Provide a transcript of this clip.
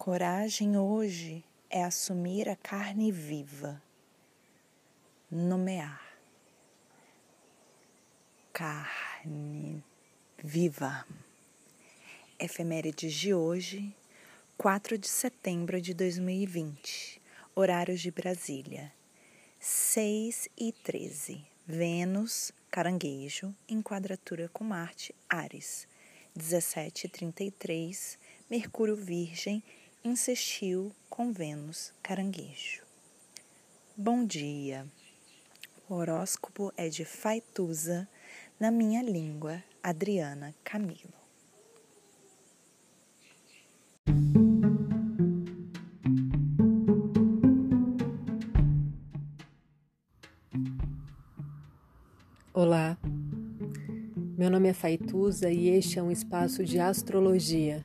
Coragem hoje é assumir a carne viva, nomear. Carne viva. Efemérides de hoje, 4 de setembro de 2020, horários de Brasília, 6 e 13. Vênus, caranguejo, em quadratura com Marte, Ares. 17 e 33. Mercúrio, Virgem, insistiu com Vênus, caranguejo. Bom dia. O horóscopo é de Faituza, na minha língua, Adriana Camilo. Olá, meu nome é Faituza e este é um espaço de astrologia